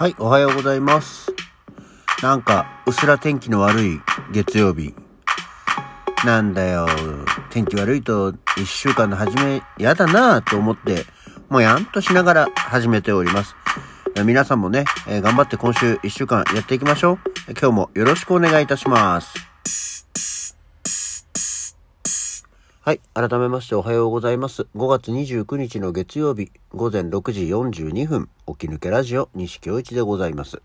はい、おはようございます。なんか、うすら天気の悪い月曜日。なんだよ、天気悪いと一週間の初め、やだなぁと思って、もうやんとしながら始めております。皆さんもね、え頑張って今週一週間やっていきましょう。今日もよろしくお願いいたします。はい。改めましておはようございます。5月29日の月曜日、午前6時42分、起き抜けラジオ、西京一でございます。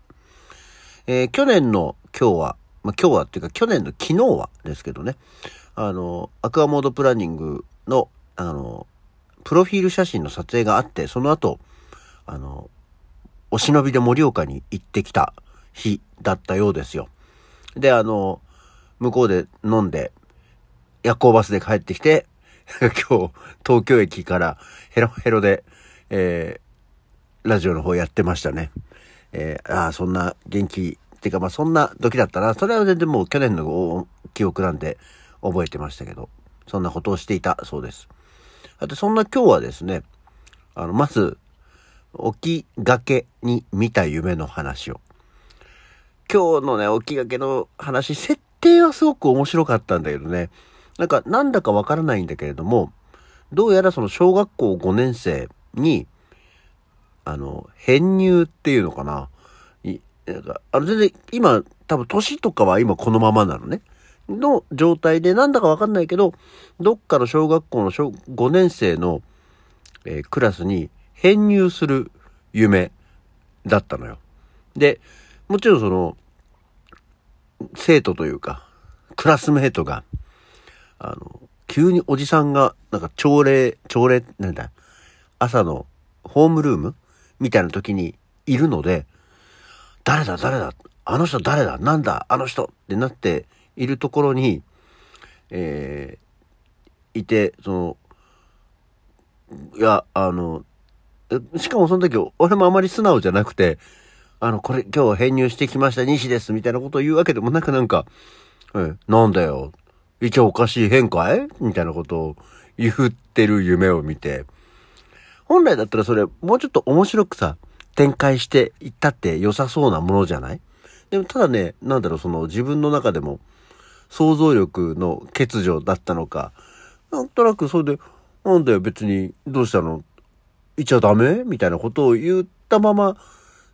えー去年の今日は、まあ、今日はっていうか去年の昨日はですけどね、あの、アクアモードプランニングの、あの、プロフィール写真の撮影があって、その後、あの、お忍びで盛岡に行ってきた日だったようですよ。で、あの、向こうで飲んで、夜行バスで帰ってきて、今日、東京駅からヘロヘロで、えー、ラジオの方やってましたね。えー、ああ、そんな元気、っていうかまあそんな時だったな。それは全然もう去年の記憶なんで覚えてましたけど、そんなことをしていたそうです。あとそんな今日はですね、あの、まず、起きがけに見た夢の話を。今日のね、起きがけの話、設定はすごく面白かったんだけどね。なんか、なんだかわからないんだけれども、どうやらその小学校5年生に、あの、編入っていうのかな。いなんかあの、全然、今、多分年とかは今このままなのね。の状態で、なんだかわかんないけど、どっかの小学校の小5年生の、えークラスに編入する夢だったのよ。で、もちろんその、生徒というか、クラスメートが、あの、急におじさんが、なんか朝礼、朝礼、なんだ、朝のホームルームみたいな時にいるので、誰だ誰だあの人誰だなんだあの人ってなっているところに、えーいて、その、いや、あの、しかもその時、俺もあまり素直じゃなくて、あの、これ今日編入してきました、西です、みたいなことを言うわけでもなくなんか、えなんだよ、一応おかしい変かいみたいなことを言ってる夢を見て、本来だったらそれ、もうちょっと面白くさ、展開していったって良さそうなものじゃない？でもただね、なんだろう、その自分の中でも想像力の欠如だったのか、なんとなくそれで、なんだよ別にどうしたの？いちゃダメ？みたいなことを言ったまま、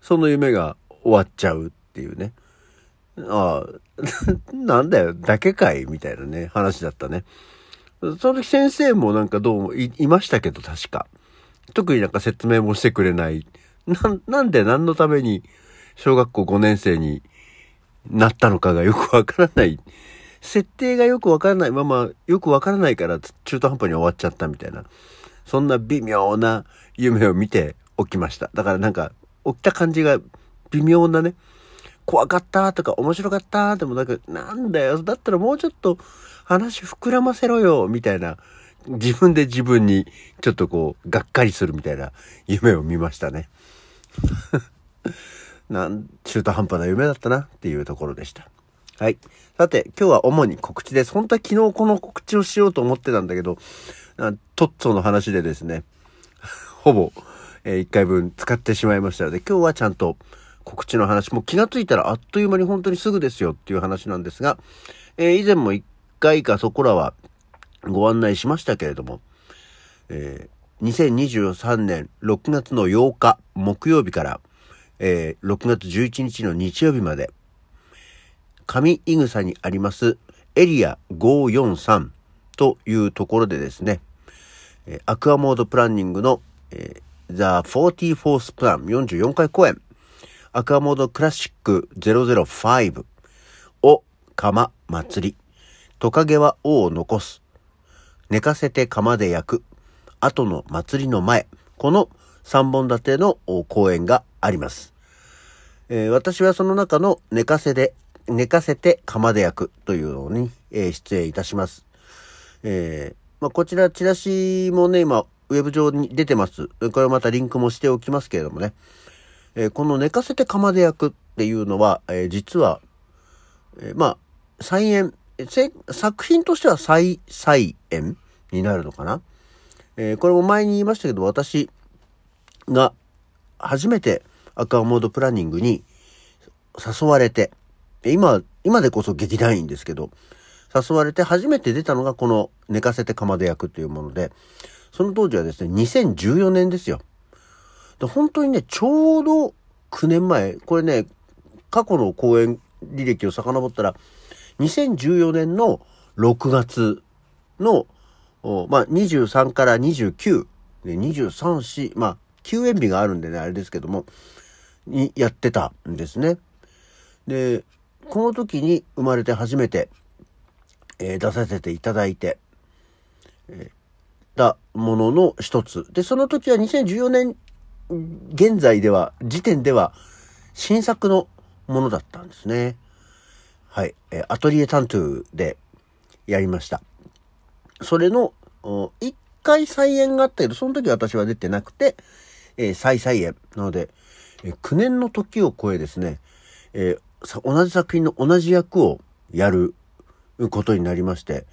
その夢が終わっちゃうっていうね。ああ、なんだよ、だけかいみたいなね、話だったね。その時先生もなんかどうもいいましたけど、確か。特になんか説明もしてくれない。な、なんで何のために小学校5年生になったのかがよくわからない。設定がよくわからないまま、よくわからないから中途半端に終わっちゃったみたいな。そんな微妙な夢を見て起きました。だからなんか、起きた感じが微妙なね、怖かったとか面白かったでもなんか、なんだよ、だったらもうちょっと話膨らませろよ、みたいな、自分で自分にちょっとこう、がっかりするみたいな夢を見ましたね。なん、中途半端な夢だったなっていうところでした。はい。さて、今日は主に告知です。本当は昨日この告知をしようと思ってたんだけど、トッツォの話でですね、ほぼ、え1回分使ってしまいましたので、今日はちゃんと告知の話、もう気がついたらあっという間に本当にすぐですよっていう話なんですが、えー以前も1回かそこらはご案内しましたけれども、えー2023年6月の8日木曜日から、えー6月11日の日曜日まで、上井草にありますエリア543というところでですね、えアクアモードプランニングの、えー The 44th Plan 44回公演、アクアモードクラシック005を釜祭り、トカゲは王を残す、寝かせて釜で焼く、後の祭りの前、この3本立ての公演があります。えー私はその中の寝かせで、寝かせて釜で焼くというのに、えー出演いたします。えーまあ、こちらチラシもね、今、ウェブ上に出てます。これまたリンクもしておきますけれどもね。えーこの寝かせて釜で焼くっていうのは、えー実は、えーまあ、再演、作品としては再、再演になるのかな？えこれも前に言いましたけど、私が初めてアクアモードプランニングに誘われて、今、今でこそ劇団員ですけど、誘われて初めて出たのがこの寝かせて釜で焼くというもので、その当時はですね、2014年ですよ。で本当にね、ちょうど9年前、これね、過去の公演履歴を遡ったら、2014年の6月の、まあ、23から29、ね、23、4、まあ、休園日があるんでね、あれですけども、にやってたんですね。で、この時に生まれて初めて、えー、出させていただいて、えー、たものの一つ。で、その時は2014年現在では、時点では、新作のものだったんですね。はい。え、アトリエタントゥでやりました。それの、一回再演があったけど、その時私は出てなくて、えー、再再演。なので、えー、9年の時を超えですね、えー、同じ作品の同じ役をやることになりまして、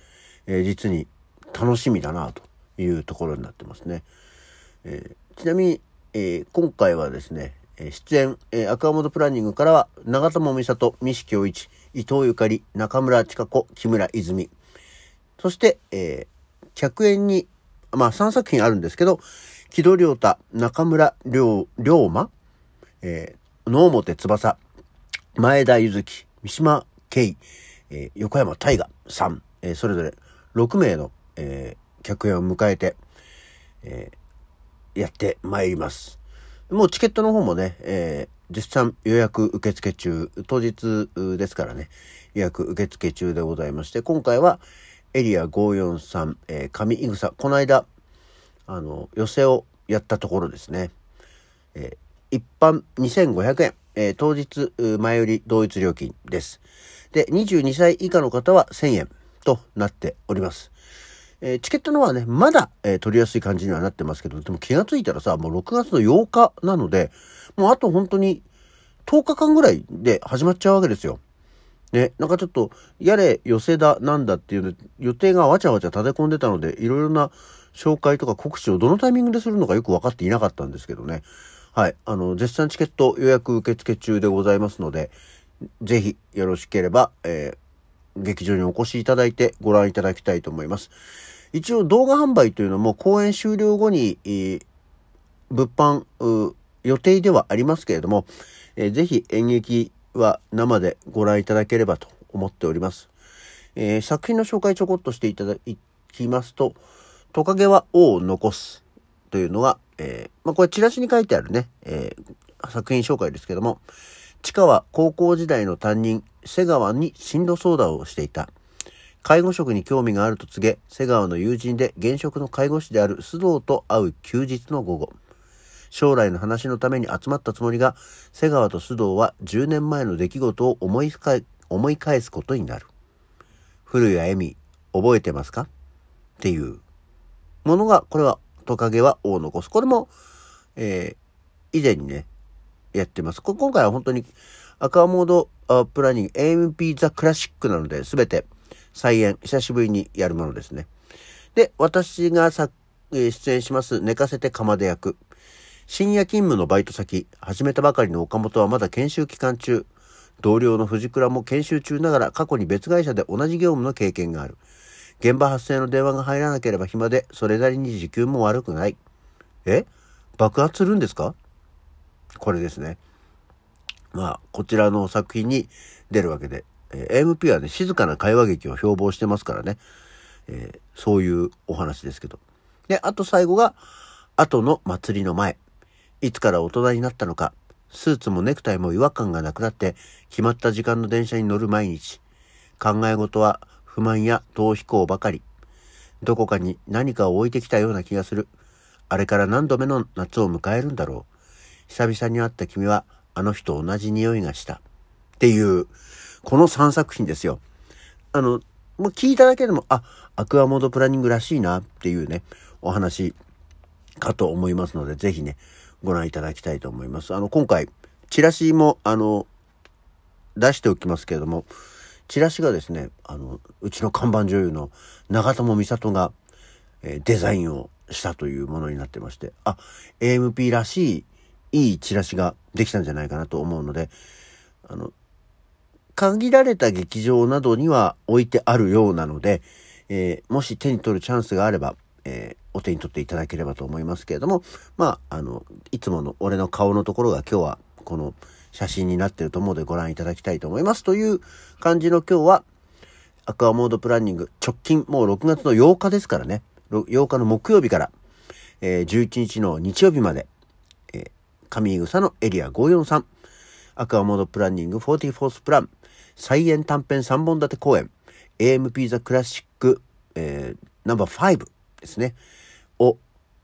えー、実に楽しみだなというところになってますね。えー、ちなみに、えー、今回はですね、出演、えー、アクアモードプランニングからは、長友美里、西京一、伊藤ゆかり、中村千佳子、木村泉。そして、えー、客演に、まあ3作品あるんですけど、木戸良太、中村良、龍馬、えー、野表翼、前田ゆずき、三島慶、えー、横山大河さん、えー、それぞれ6名の、えー、客演を迎えて、えー、やってまいります。もうチケットの方もね、えー、実際予約受付中、当日ですからね、予約受付中でございまして、今回はエリア543、えー、上井草、この間、あの、寄せをやったところですね。えー、一般2500円、えー、当日前売り同一料金です。で、22歳以下の方は1000円となっております。えー、チケットの方はね、まだ、えー、取りやすい感じにはなってますけど、でも気がついたらさ、もう6月の8日なので、もうあと本当に10日間ぐらいで始まっちゃうわけですよ。ね、なんかちょっと、やれ、寄せだ、なんだっていうの、予定がわちゃわちゃ立て込んでたので、いろいろな紹介とか告知をどのタイミングでするのかよく分かっていなかったんですけどね。はい。あの、絶賛チケット予約受付中でございますので、ぜひよろしければ、えー、劇場にお越しいただいてご覧いただきたいと思います。一応動画販売というのも公演終了後に、えー、物販予定ではありますけれども、えー、ぜひ演劇は生でご覧いただければと思っております。えー、作品の紹介ちょこっとしていただきますと、トカゲは王を残すというのが、えー、まあ、これチラシに書いてあるね、えー、作品紹介ですけども、地下は高校時代の担任、瀬川に進路相談をしていた。介護職に興味があると告げ、瀬川の友人で現職の介護士である須藤と会う休日の午後。将来の話のために集まったつもりが、瀬川と須藤は10年前の出来事を思い思い返すことになる。古谷恵美、覚えてますか？っていうものが、これはトカゲは王残す。これも、えー、以前にね、やってます。今回は本当にアクアモードプランニング AMP ザクラシックなので、すべて再演、久しぶりにやるものですね。で、私が、出演します、寝かせて釜で焼く。深夜勤務のバイト先、始めたばかりの岡本はまだ研修期間中。同僚の藤倉も研修中ながら過去に別会社で同じ業務の経験がある。現場発生の電話が入らなければ暇で、それなりに時給も悪くない。え？爆発するんですか？これですね。まあ、こちらの作品に出るわけで、えー、AMP はね、静かな会話劇を標榜してますからね、えー、そういうお話ですけど。で、あと最後が、後の祭りの前。いつから大人になったのか、スーツもネクタイも違和感がなくなって、決まった時間の電車に乗る毎日。考え事は不満や逃避行ばかり。どこかに何かを置いてきたような気がする。あれから何度目の夏を迎えるんだろう。久々に会った君はあの人同じ匂いがした。っていう、この3作品ですよ。あの、もう聞いただけでも、あ、アクアモードプランニングらしいなっていうね、お話かと思いますので、ぜひね、ご覧いただきたいと思います。あの、今回、チラシも、あの、出しておきますけれども、チラシがですね、あの、うちの看板女優の長友美里が、え、デザインをしたというものになってまして、あ、AMP らしいいいチラシができたんじゃないかなと思うので、あの、限られた劇場などには置いてあるようなので、えー、もし手に取るチャンスがあれば、えー、お手に取っていただければと思いますけれども、まあ、あの、いつもの俺の顔のところが今日はこの写真になってると思うのでご覧いただきたいと思います。という感じの今日は、アクアモードプランニング直近もう6月の8日ですからね、8日の木曜日から、えー、11日の日曜日まで、上草のエリア543、アクアモードプランニング44スプラン、菜園短編3本立て公演、AMP ザクラシック、えー、ナンバー5ですね。を、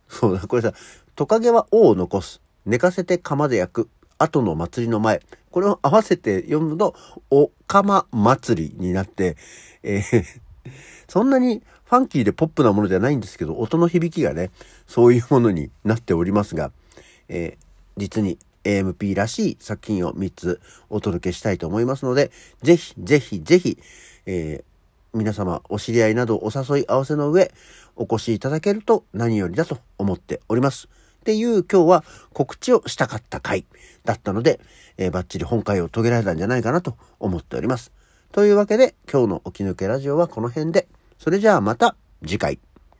そうだ、これさ、トカゲは尾を残す。寝かせて釜で焼く。後の祭りの前。これを合わせて読むと、おかま祭りになって、えー、そんなにファンキーでポップなものじゃないんですけど、音の響きがね、そういうものになっておりますが、えー、実に AMP らしい作品を3つお届けしたいと思いますので、ぜひぜひぜひ、えー、皆様お知り合いなどお誘い合わせの上、お越しいただけると何よりだと思っております。っていう今日は告知をしたかった回だったので、えー、バッチリ本会を遂げられたんじゃないかなと思っております。というわけで今日の起き抜けラジオはこの辺で、それじゃあまた次回。